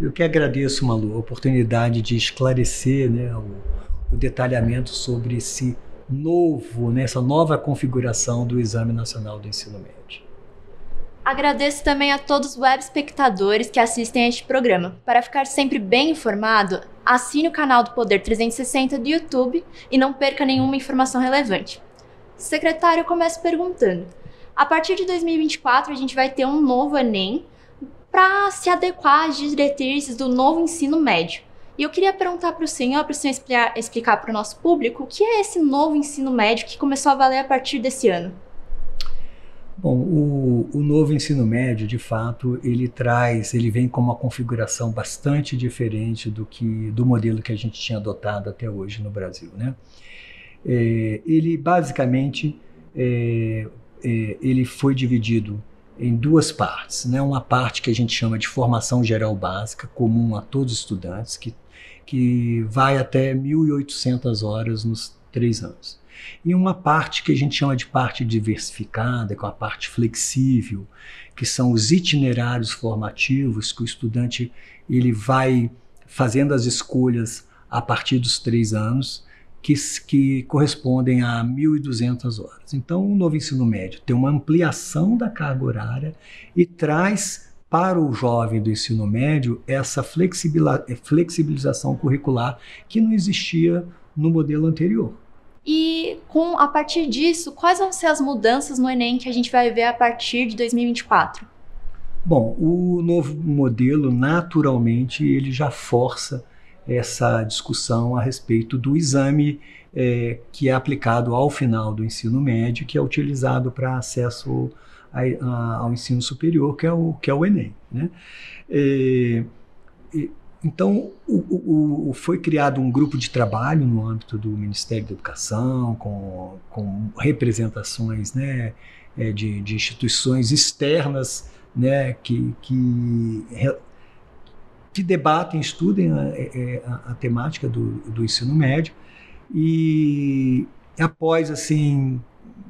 Eu que agradeço, Malu, a oportunidade de esclarecer né, o, o detalhamento sobre esse novo, né, essa nova configuração do Exame Nacional do Ensino Médio. Agradeço também a todos os web espectadores que assistem a este programa. Para ficar sempre bem informado, assine o canal do Poder 360 do YouTube e não perca nenhuma informação relevante. Secretário, eu começo perguntando: a partir de 2024 a gente vai ter um novo Enem para se adequar às diretrizes do novo ensino médio. E eu queria perguntar para o senhor, para o senhor explicar, para o nosso público, o que é esse novo ensino médio que começou a valer a partir desse ano? Bom, o, o, novo ensino médio, de fato, ele traz, ele vem com uma configuração bastante diferente do que do modelo que a gente tinha adotado até hoje no Brasil, né? É, ele basicamente é, é, ele foi dividido em duas partes. Né? Uma parte que a gente chama de formação geral básica, comum a todos os estudantes, que, que vai até 1.800 horas nos três anos. E uma parte que a gente chama de parte diversificada, com a parte flexível, que são os itinerários formativos que o estudante ele vai fazendo as escolhas a partir dos três anos que, que correspondem a 1.200 horas. Então, o novo ensino médio tem uma ampliação da carga horária e traz para o jovem do ensino médio essa flexibilização curricular que não existia no modelo anterior. E com a partir disso, quais vão ser as mudanças no Enem que a gente vai ver a partir de 2024? Bom, o novo modelo naturalmente ele já força essa discussão a respeito do exame é, que é aplicado ao final do ensino médio, que é utilizado para acesso a, a, ao ensino superior, que é o, que é o Enem. Né? É, então, o, o, foi criado um grupo de trabalho no âmbito do Ministério da Educação, com, com representações né, é, de, de instituições externas né, que, que que debatem, estudem a, é, é, a, a temática do, do, ensino médio e após assim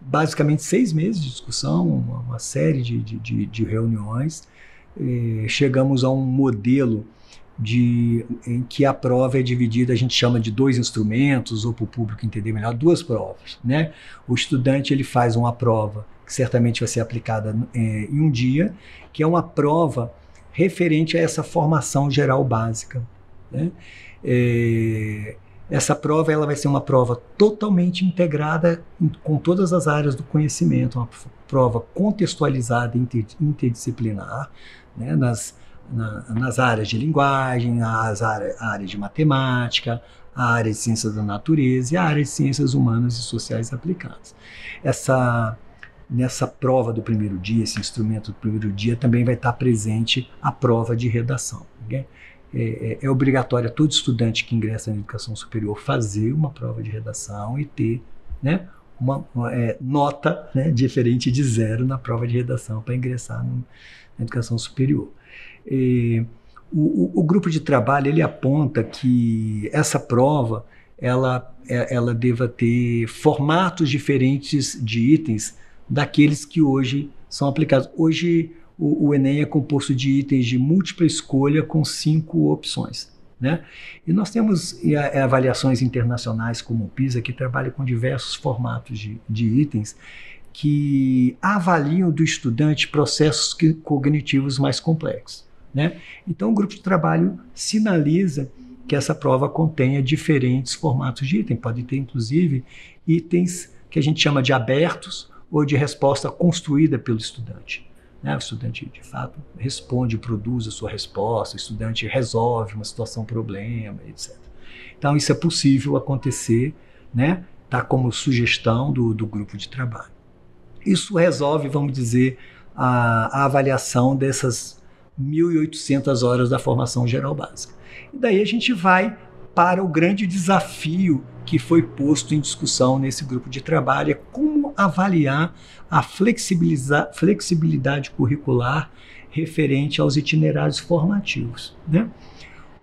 basicamente seis meses de discussão, uma, uma série de, de, de reuniões, eh, chegamos a um modelo de, em que a prova é dividida, a gente chama de dois instrumentos, ou para o público entender melhor, duas provas. Né? O estudante ele faz uma prova que certamente vai ser aplicada eh, em um dia, que é uma prova referente a essa formação geral básica. Né? É, essa prova ela vai ser uma prova totalmente integrada com todas as áreas do conhecimento, uma prova contextualizada, inter, interdisciplinar, né? nas, na, nas áreas de linguagem, as áreas, área de matemática, a área de ciências da natureza e a área de ciências humanas e sociais aplicadas. Essa nessa prova do primeiro dia, esse instrumento do primeiro dia, também vai estar presente a prova de redação. É, é, é, obrigatório a todo estudante que ingressa na educação superior fazer uma prova de redação e ter né, uma, uma é, nota né, diferente de zero na prova de redação para ingressar no, na educação superior. E, o, o, grupo de trabalho ele aponta que essa prova ela, é, ela deva ter formatos diferentes de itens daqueles que hoje são aplicados. Hoje o, o Enem é composto de itens de múltipla escolha com cinco opções. Né? E nós temos avaliações internacionais como o PISA, que trabalha com diversos formatos de, de itens que avaliam do estudante processos que, cognitivos mais complexos. Né? Então, o grupo de trabalho sinaliza que essa prova contenha diferentes formatos de item. Pode ter, inclusive, itens que a gente chama de abertos, ou de resposta construída pelo estudante. Né? O estudante, de fato, responde, produz a sua resposta, o estudante resolve uma situação, problema, etc. Então, isso é possível acontecer, né? Tá como sugestão do, do grupo de trabalho. Isso resolve, vamos dizer, a, a avaliação dessas 1.800 horas da formação geral básica. E daí a gente vai para o grande desafio que foi posto em discussão nesse grupo de trabalho, é como avaliar a flexibilidade curricular referente aos itinerários formativos. Né?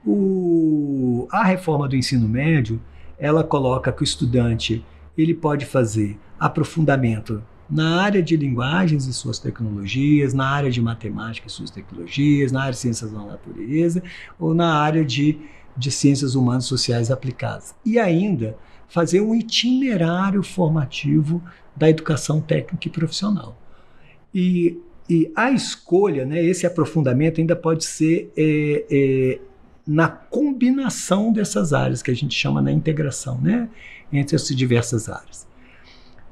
O, a reforma do ensino médio, ela coloca que o estudante ele pode fazer aprofundamento na área de linguagens e suas tecnologias, na área de matemática e suas tecnologias, na área de ciências da natureza ou na área de, de ciências humanas sociais aplicadas. E ainda fazer um itinerário formativo da educação técnica e profissional. E, e a escolha, né, esse aprofundamento ainda pode ser é, é, na combinação dessas áreas, que a gente chama na integração né, entre essas diversas áreas.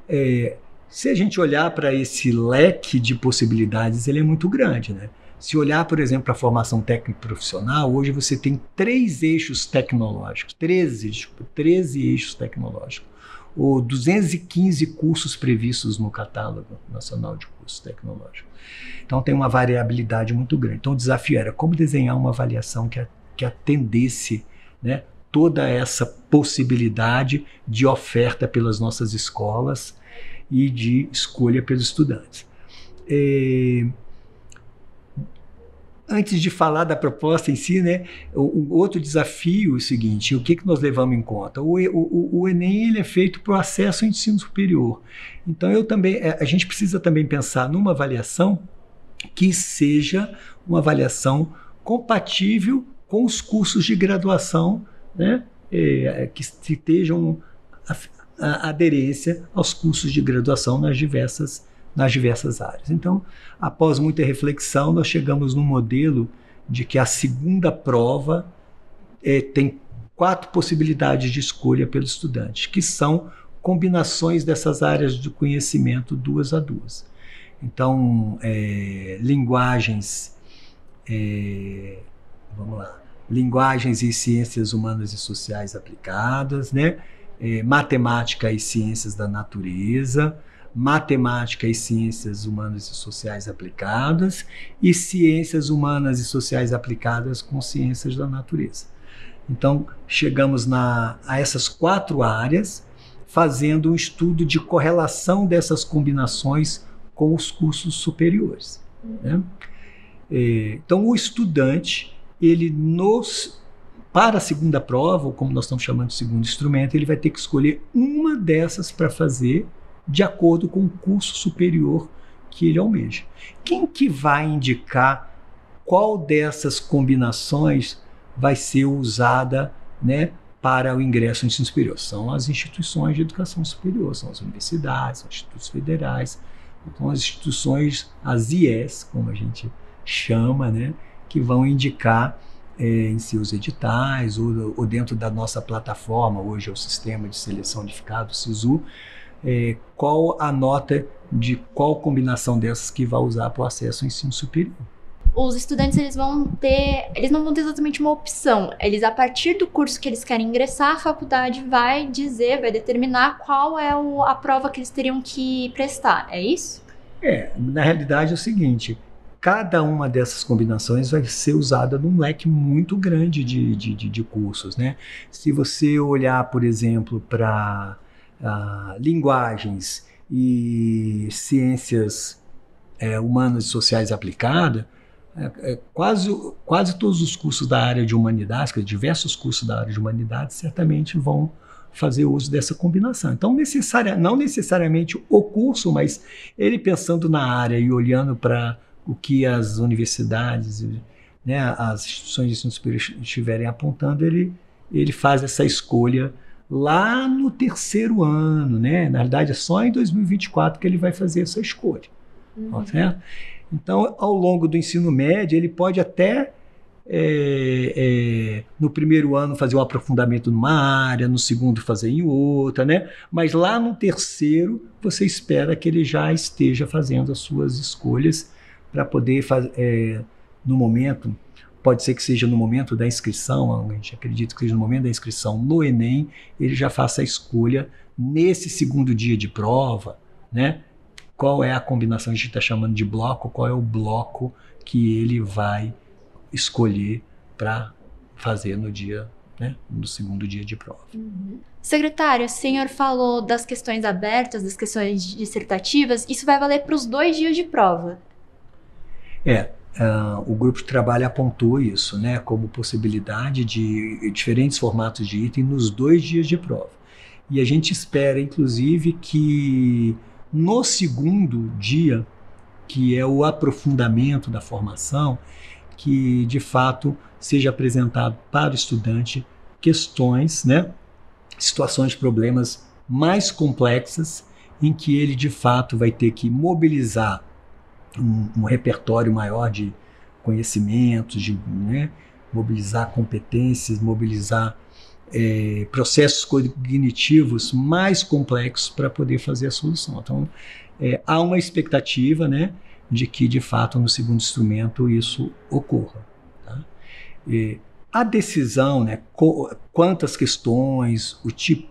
É, se a gente olhar para esse leque de possibilidades, ele é muito grande, né? Se olhar, por exemplo, para a formação técnica profissional, hoje você tem três eixos tecnológicos, 13, 13 eixos tecnológicos, ou 215 cursos previstos no catálogo nacional de cursos tecnológicos. Então tem uma variabilidade muito grande. Então o desafio era como desenhar uma avaliação que, que atendesse né, toda essa possibilidade de oferta pelas nossas escolas e de escolha pelos estudantes. É, antes de falar da proposta em si, né, o, o outro desafio é o seguinte: o que, que nós levamos em conta? O, o, o Enem ele é feito para o acesso ao ensino superior. Então, eu também, é, a gente precisa também pensar numa avaliação que seja uma avaliação compatível com os cursos de graduação, né, é, que estejam a aderência aos cursos de graduação nas diversas, nas diversas áreas. Então, após muita reflexão, nós chegamos num modelo de que a segunda prova é, tem quatro possibilidades de escolha pelo estudante, que são combinações dessas áreas de conhecimento duas a duas. Então, é, linguagens, é, vamos lá, linguagens e ciências humanas e sociais aplicadas, né? é, matemática e ciências da natureza, matemática e ciências humanas e sociais aplicadas e ciências humanas e sociais aplicadas com ciências da natureza. Então, chegamos na, a essas quatro áreas, fazendo um estudo de correlação dessas combinações com os cursos superiores. Né? É, então, o estudante, ele nos para a segunda prova, ou como nós estamos chamando de segundo instrumento, ele vai ter que escolher uma dessas para fazer de acordo com o curso superior que ele almeja. Quem que vai indicar qual dessas combinações vai ser usada né, para o ingresso no ensino superior? São as instituições de educação superior, são as universidades, são os institutos federais, são as instituições, as IES, como a gente chama, né, que vão indicar é, em seus editais ou, ou, dentro da nossa plataforma, hoje é o Sistema de Seleção Unificado, SISU, é, qual a nota de qual combinação dessas que vai usar para o acesso ao ensino superior. Os estudantes eles vão ter, eles não vão ter exatamente uma opção. Eles a partir do curso que eles querem ingressar, a faculdade vai dizer, vai determinar qual é o, a prova que eles teriam que prestar. É isso? É, na realidade é o seguinte, cada uma dessas combinações vai ser usada num leque muito grande de, de, de, de cursos. Né? Se você olhar, por exemplo, para ah, linguagens e ciências é, humanas e sociais aplicadas, é, é, quase, quase todos os cursos da área de humanidades, diversos cursos da área de humanidades, certamente vão fazer uso dessa combinação. Então, necessária, não necessariamente o curso, mas ele pensando na área e olhando para o que as universidades, né, as instituições de ensino superior estiverem apontando, ele, ele faz essa escolha lá no terceiro ano, né? Na verdade, é só em 2024 que ele vai fazer essa escolha, uhum. Tá certo? Então, ao longo do ensino médio, ele pode até é, é, no primeiro ano fazer um aprofundamento numa área, no segundo fazer em outra, né? Mas lá no terceiro você espera que ele já esteja fazendo as suas escolhas para poder fazer, é, no momento, pode ser que seja no momento da inscrição, a gente acredita que seja no momento da inscrição no Enem, ele já faça a escolha nesse segundo dia de prova, né? Qual é a combinação, a gente está chamando de bloco, qual é o bloco que ele vai escolher para fazer no dia, né, no segundo dia de prova. Uhum. Secretário, o senhor falou das questões abertas, das questões dissertativas, isso vai valer para os dois dias de prova? É, uh, o grupo de trabalho apontou isso, né, como possibilidade de diferentes formatos de item nos dois dias de prova. E a gente espera, inclusive, que no segundo dia, que é o aprofundamento da formação, que de fato seja apresentado para o estudante questões, né, situações problemas mais complexas em que ele de fato vai ter que mobilizar um, um repertório maior de conhecimentos, de né, mobilizar competências, mobilizar é, processos cognitivos mais complexos para poder fazer a solução. Então, é, há uma expectativa né, de que, de fato, no segundo instrumento isso ocorra. Tá? E a decisão, né, quantas questões, o tipo,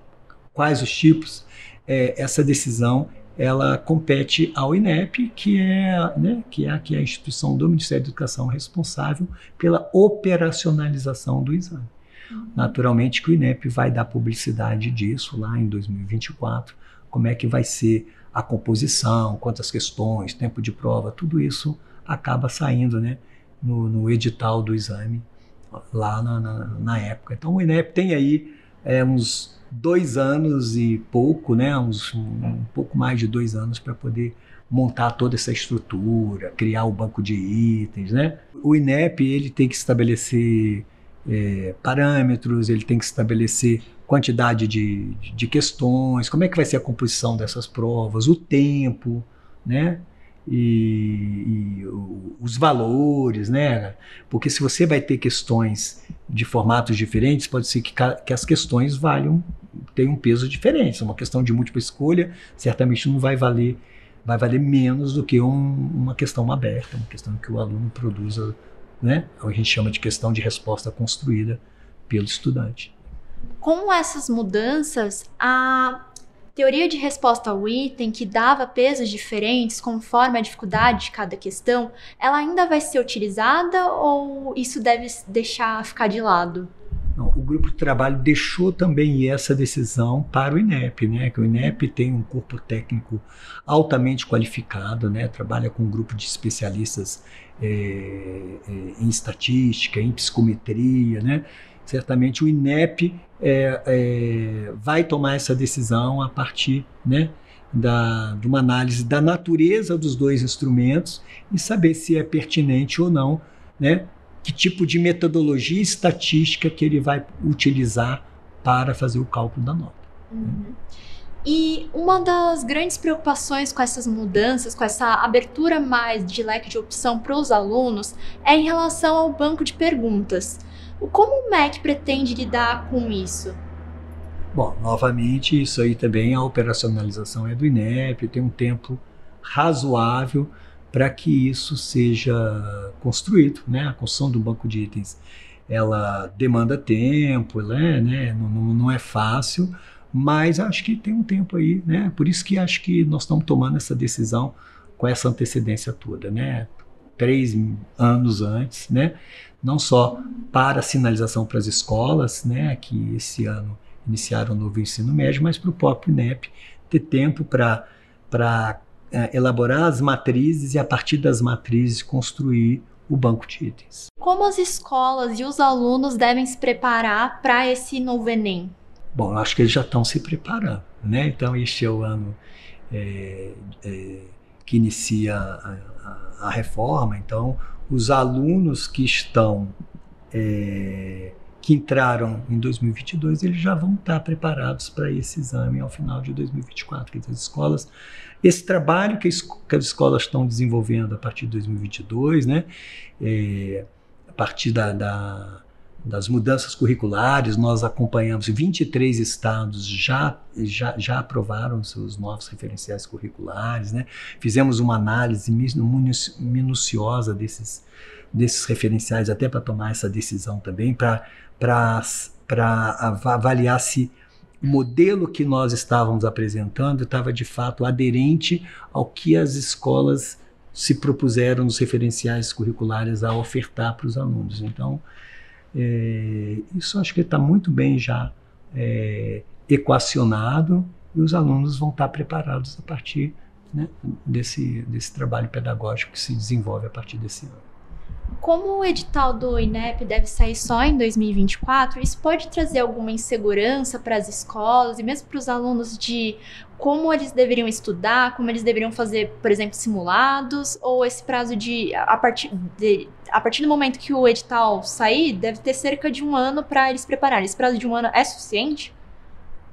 quais os tipos, é, essa decisão ela compete ao INEP, que é, né, que é, que é a instituição do Ministério da Educação responsável pela operacionalização do exame. Uhum. Naturalmente que o INEP vai dar publicidade disso lá em 2024, como é que vai ser a composição, quantas questões, tempo de prova, tudo isso acaba saindo né, no, no edital do exame lá na, na, na, época. Então o INEP tem aí é, uns dois anos e pouco, né, uns, um, um pouco mais de dois anos para poder montar toda essa estrutura, criar o banco de itens, né? O INEP ele tem que estabelecer é, parâmetros, ele tem que estabelecer quantidade de, de, questões, como é que vai ser a composição dessas provas, o tempo, né? E, e os valores, né? Porque se você vai ter questões de formatos diferentes, pode ser que, que as questões valham, tenham um peso diferente. Uma questão de múltipla escolha certamente não vai valer, vai valer menos do que um, uma questão aberta, uma questão que o aluno produza né? A gente chama de questão de resposta construída pelo estudante. Com essas mudanças, a teoria de resposta ao item, que dava pesos diferentes conforme a dificuldade de cada questão, ela ainda vai ser utilizada ou isso deve deixar ficar de lado? Não, o grupo de trabalho deixou também essa decisão para o INEP, né? Que o INEP tem um corpo técnico altamente qualificado, né? Trabalha com um grupo de especialistas é, é, em estatística, em psicometria, né? Certamente o INEP é, é, vai tomar essa decisão a partir, né? Da, de uma análise da natureza dos dois instrumentos e saber se é pertinente ou não, né? que tipo de metodologia estatística que ele vai utilizar para fazer o cálculo da nota. Uhum. E uma das grandes preocupações com essas mudanças, com essa abertura mais de leque de opção para os alunos, é em relação ao banco de perguntas. Como o MEC pretende lidar com isso? Bom, novamente, isso aí também, a operacionalização é do INEP, tem um tempo razoável para que isso seja construído. Né? A construção do banco de itens ela demanda tempo, né? né? Não, não, é fácil, mas acho que tem um tempo aí, né? Por isso que acho que nós estamos tomando essa decisão com essa antecedência toda, né? Três anos antes, né? Não só para a sinalização para as escolas, né? Que esse ano iniciaram o novo ensino médio, mas para o próprio INEP ter tempo para é, elaborar as matrizes e, a partir das matrizes, construir o banco de itens. Como as escolas e os alunos devem se preparar para esse novo Enem? Bom, eu acho que eles já estão se preparando. Né? Então, este é o ano é, é, que inicia a, a, a, reforma. Então, os alunos que estão é, que entraram em 2022, eles já vão estar preparados para esse exame ao final de 2024. Quer dizer, as escolas, esse trabalho que, que as escolas estão desenvolvendo a partir de 2022, né, é, a partir da, da, das mudanças curriculares, nós acompanhamos 23 estados já, já, já aprovaram seus novos referenciais curriculares, né? fizemos uma análise minuciosa desses, desses referenciais até para tomar essa decisão também, para avaliar se o modelo que nós estávamos apresentando estava de fato aderente ao que as escolas se propuseram nos referenciais curriculares a ofertar para os alunos. Então, é, isso acho que está muito bem já é, equacionado e os alunos vão estar preparados a partir né, desse, desse trabalho pedagógico que se desenvolve a partir desse ano. Como o edital do INEP deve sair só em 2024, isso pode trazer alguma insegurança para as escolas e mesmo para os alunos de como eles deveriam estudar, como eles deveriam fazer, por exemplo, simulados, ou esse prazo de a partir, de, a partir do momento que o edital sair, deve ter cerca de um ano para eles prepararem. Esse prazo de um ano é suficiente?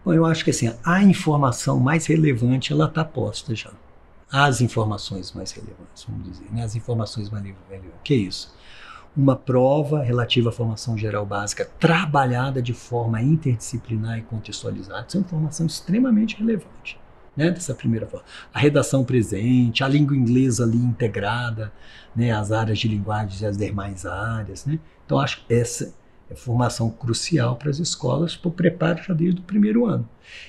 Bom, eu acho que assim, a informação mais relevante ela está posta já as informações mais relevantes, vamos dizer, né? as informações mais relevantes. O que é isso? Uma prova relativa à formação geral básica trabalhada de forma interdisciplinar e contextualizada. Isso é uma informação extremamente relevante. Né, dessa primeira forma. A redação presente, a língua inglesa ali integrada, né, as áreas de linguagens e as demais áreas. Né? Então, acho que essa é formação crucial para as escolas para o preparo já desde o primeiro ano.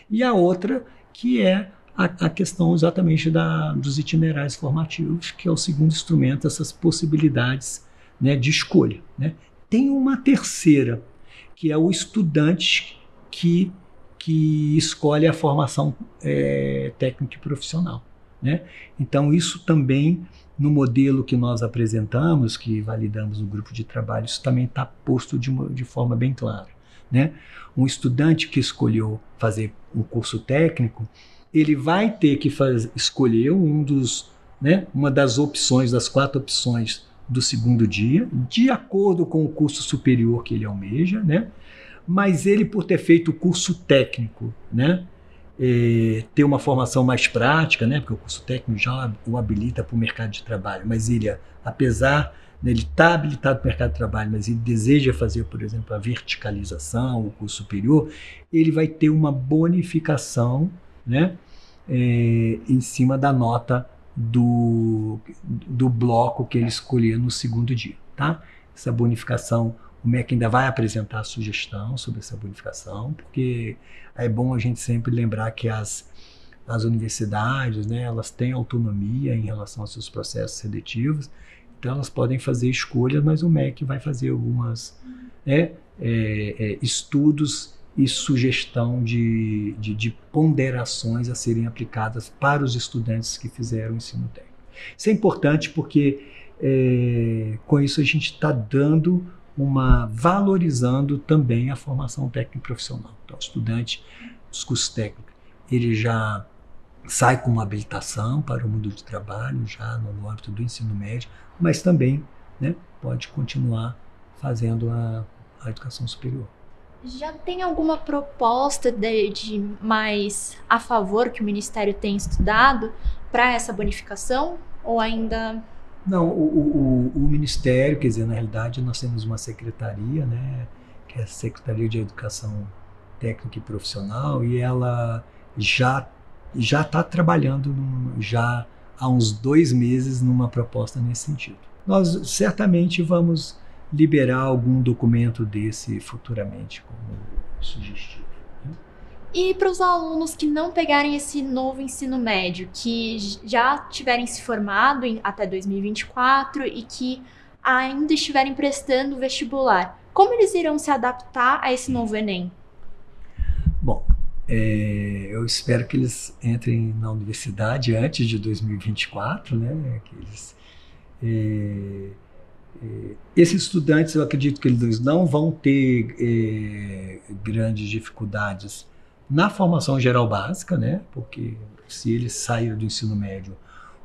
E a outra, que é a, a questão exatamente da, dos itinerários formativos, que é o segundo instrumento, essas possibilidades né, de escolha. Né? Tem uma terceira, que é o estudante que, que escolhe a formação é, técnica e profissional. Né? Então, isso também, no modelo que nós apresentamos, que validamos no grupo de trabalho, isso também está posto de, uma, de forma bem clara. Né? Um estudante que escolheu fazer um curso técnico, ele vai ter que faz, escolher um dos, né, uma das opções, das quatro opções do segundo dia, de acordo com o curso superior que ele almeja, né? Mas ele, por ter feito o curso técnico, né? É, ter uma formação mais prática, né? Porque o curso técnico já o habilita para o mercado de trabalho, mas ele, apesar né, ele está habilitado para o mercado de trabalho, mas ele deseja fazer, por exemplo, a verticalização, o curso superior, ele vai ter uma bonificação, né? é, em cima da nota do, do bloco que ele escolher no segundo dia. Tá? Essa bonificação, o MEC ainda vai apresentar a sugestão sobre essa bonificação, porque é bom a gente sempre lembrar que as, as universidades, né, elas têm autonomia em relação aos seus processos seletivos, então elas podem fazer escolhas, mas o MEC vai fazer algumas né, é, é, estudos e sugestão de, de, de, ponderações a serem aplicadas para os estudantes que fizeram o ensino técnico. Isso é importante porque é, com isso a gente está dando uma valorizando também a formação técnica profissional. Então, o estudante dos cursos técnicos ele já sai com uma habilitação para o mundo de trabalho já no, âmbito do ensino médio, mas também né, pode continuar fazendo a, a educação superior. Já tem alguma proposta de, de mais a favor que o Ministério tem estudado para essa bonificação? Ou ainda. Não, o, o, o, Ministério, quer dizer, na realidade, nós temos uma secretaria, né, que é a Secretaria de Educação Técnica e Profissional, e ela já já está trabalhando num, já há uns dois meses numa proposta nesse sentido. Nós certamente vamos liberar algum documento desse futuramente como sugestivo. E para os alunos que não pegarem esse novo ensino médio, que já tiverem se formado em, até 2024 e que ainda estiverem prestando vestibular, como eles irão se adaptar a esse novo Enem? Bom, é, eu espero que eles entrem na universidade antes de 2024, né? Que eles é, é, esses estudantes, eu acredito que eles não vão ter é, grandes dificuldades na formação geral básica, né? Porque se eles saíram do ensino médio,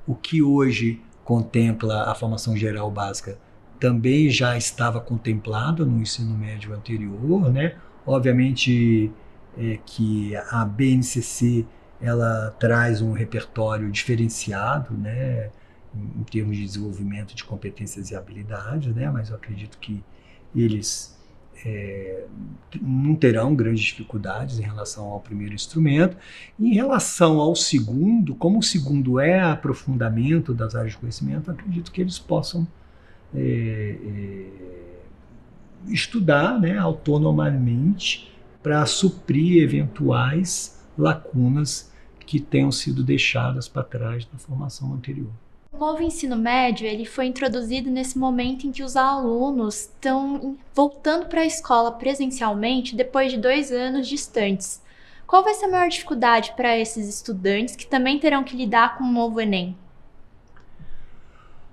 o que hoje contempla a formação geral básica também já estava contemplado no ensino médio anterior, né? Obviamente é, que a BNCC ela traz um repertório diferenciado, né? em termos de desenvolvimento de competências e habilidades, né? mas eu acredito que eles é, não terão grandes dificuldades em relação ao primeiro instrumento. Em relação ao segundo, como o segundo é aprofundamento das áreas de conhecimento, acredito que eles possam é, é, estudar né, autonomamente para suprir eventuais lacunas que tenham sido deixadas para trás na formação anterior. Novo ensino médio ele foi introduzido nesse momento em que os alunos estão voltando para a escola presencialmente depois de dois anos distantes. Qual vai ser a maior dificuldade para esses estudantes que também terão que lidar com o novo Enem?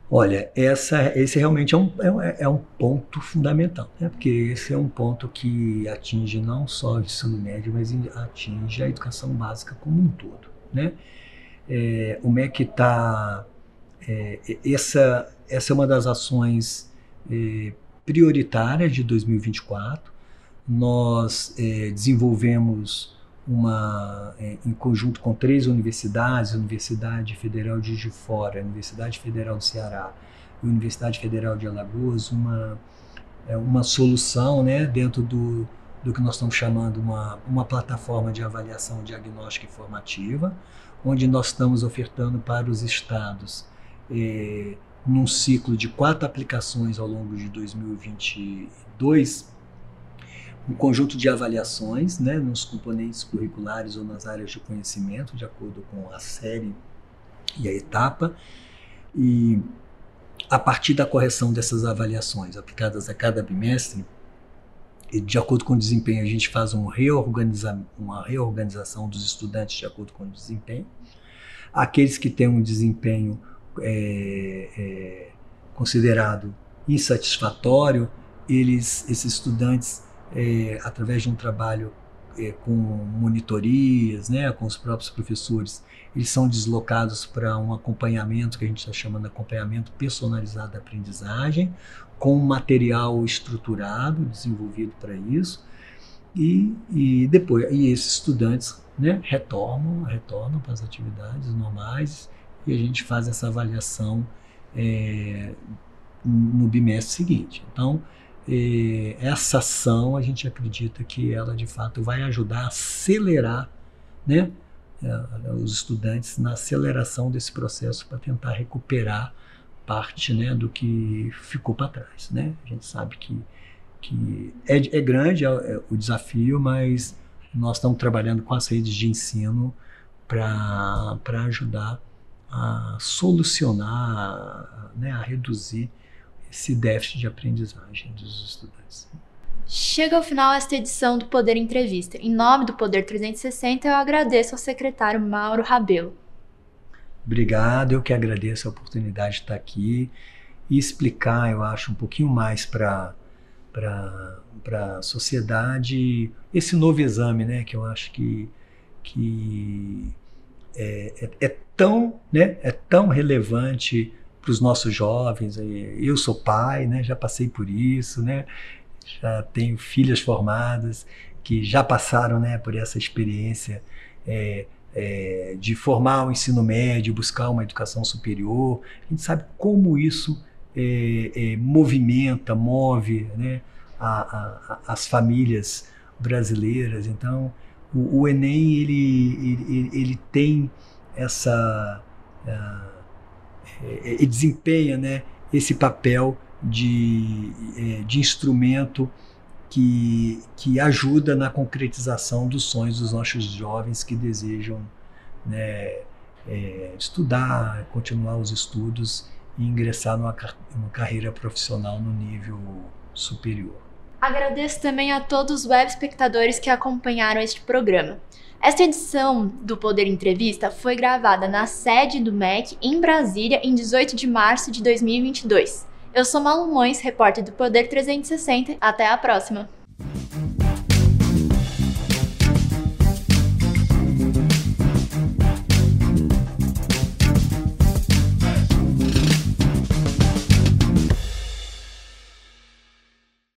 Olha, essa, esse realmente é um, é, é um ponto fundamental, né? porque esse é um ponto que atinge não só o ensino médio, mas atinge a educação básica como um todo. Né? É, o MEC está. É, essa, essa é uma das ações é, prioritárias de 2024. Nós é, desenvolvemos uma, é, em conjunto com três universidades, Universidade Federal de Juiz de Fora, Universidade Federal do Ceará e Universidade Federal de Alagoas, uma, é, uma solução né, dentro do, do que nós estamos chamando uma, uma plataforma de avaliação diagnóstica e formativa, onde nós estamos ofertando para os estados, é, num ciclo de quatro aplicações ao longo de 2022, um conjunto de avaliações né, nos componentes curriculares ou nas áreas de conhecimento, de acordo com a série e a etapa. E a partir da correção dessas avaliações aplicadas a cada bimestre, de acordo com o desempenho, a gente faz um reorganiza uma reorganização dos estudantes de acordo com o desempenho. Aqueles que têm um desempenho é, é, considerado insatisfatório, eles, esses estudantes é, através de um trabalho é, com monitorias, né, com os próprios professores, eles são deslocados para um acompanhamento que a gente está chamando de acompanhamento personalizado da aprendizagem, com material estruturado, desenvolvido para isso, e, e depois e esses estudantes né, retornam, retornam para as atividades normais e a gente faz essa avaliação é, no bimestre seguinte. Então, essa ação a gente acredita que ela de fato vai ajudar a acelerar né, é, os estudantes na aceleração desse processo para tentar recuperar parte né, do que ficou para trás. Né? A gente sabe que, que é, é grande é, é o desafio, mas nós estamos trabalhando com as redes de ensino para ajudar a solucionar, né, a reduzir esse déficit de aprendizagem dos estudantes. Chega ao final esta edição do Poder Entrevista. Em nome do Poder 360, eu agradeço ao secretário Mauro Rabelo. Obrigado, eu que agradeço a oportunidade de estar aqui e explicar, eu acho, um pouquinho mais para para a sociedade esse novo exame, né, que eu acho que, que é, é, é tão, né, é tão relevante para os nossos jovens. Eu sou pai, né? já passei por isso, né? já tenho filhas formadas que já passaram né, por essa experiência é, é, de formar o um ensino médio, buscar uma educação superior. A gente sabe como isso é, é movimenta, move né, a, a, as famílias brasileiras. Então, o, o Enem ele, ele, ele tem essa uh, desempenha né, esse papel de, é, de instrumento que, que ajuda na concretização dos sonhos dos nossos jovens que desejam né, é, estudar, continuar os estudos e ingressar numa, numa carreira profissional no nível superior. Agradeço também a todos os web espectadores que acompanharam este programa. Esta edição do Poder Entrevista foi gravada na sede do MEC em Brasília em 18 de março de 2022. Eu sou Malu Mões, repórter do Poder 360. Até a próxima!